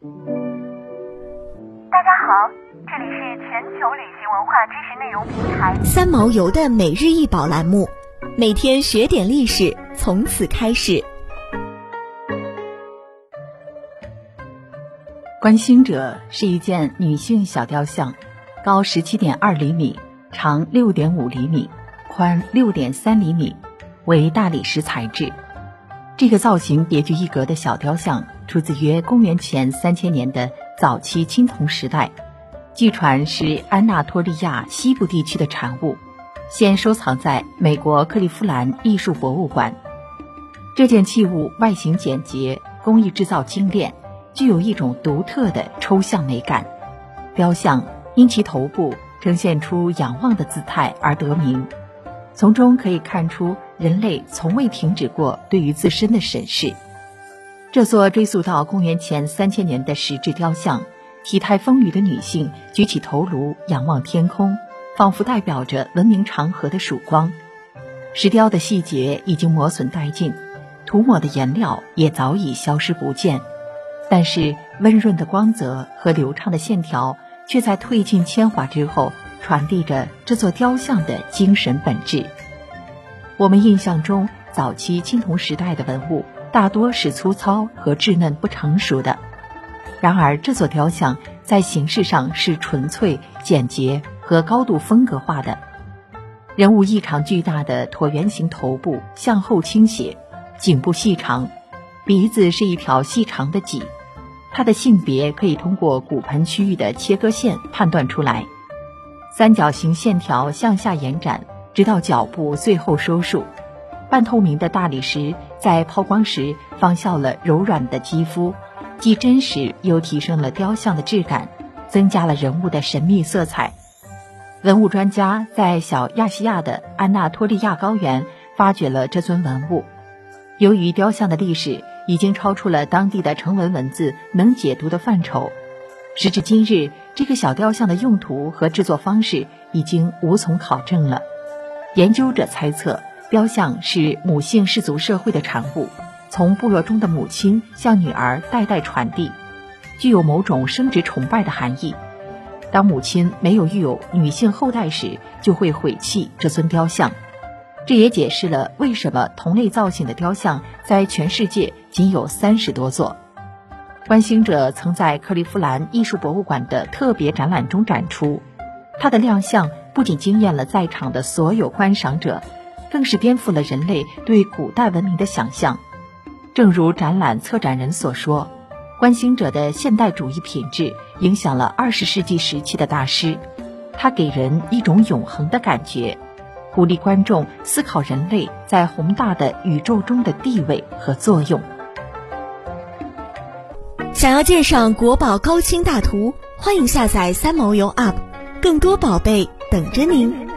大家好，这里是全球旅行文化知识内容平台三毛游的每日一宝栏目，每天学点历史，从此开始。观星者是一件女性小雕像，高十七点二厘米，长六点五厘米，宽六点三厘米，为大理石材质。这个造型别具一格的小雕像，出自约公元前三千年的早期青铜时代，据传是安纳托利亚西部地区的产物，现收藏在美国克利夫兰艺术博物馆。这件器物外形简洁，工艺制造精炼。具有一种独特的抽象美感，雕像因其头部呈现出仰望的姿态而得名，从中可以看出人类从未停止过对于自身的审视。这座追溯到公元前三千年的石质雕像，体态丰腴的女性举起头颅仰望天空，仿佛代表着文明长河的曙光。石雕的细节已经磨损殆尽，涂抹的颜料也早已消失不见。但是温润的光泽和流畅的线条，却在褪尽铅华之后，传递着这座雕像的精神本质。我们印象中，早期青铜时代的文物大多是粗糙和稚嫩不成熟的，然而这座雕像在形式上是纯粹、简洁和高度风格化的。人物异常巨大的椭圆形头部向后倾斜，颈部细长，鼻子是一条细长的脊。它的性别可以通过骨盆区域的切割线判断出来，三角形线条向下延展，直到脚部最后收束。半透明的大理石在抛光时仿效了柔软的肌肤，既真实又提升了雕像的质感，增加了人物的神秘色彩。文物专家在小亚细亚的安纳托利亚高原发掘了这尊文物，由于雕像的历史。已经超出了当地的成文文字能解读的范畴。时至今日，这个小雕像的用途和制作方式已经无从考证了。研究者猜测，雕像是母性氏族社会的产物，从部落中的母亲向女儿代代传递，具有某种生殖崇拜的含义。当母亲没有育有女性后代时，就会毁弃这尊雕像。这也解释了为什么同类造型的雕像在全世界仅有三十多座。观星者曾在克利夫兰艺术博物馆的特别展览中展出，他的亮相不仅惊艳了在场的所有观赏者，更是颠覆了人类对古代文明的想象。正如展览策展人所说，观星者的现代主义品质影响了二十世纪时期的大师，他给人一种永恒的感觉。鼓励观众思考人类在宏大的宇宙中的地位和作用。想要鉴赏国宝高清大图，欢迎下载三毛游 App，更多宝贝等着您。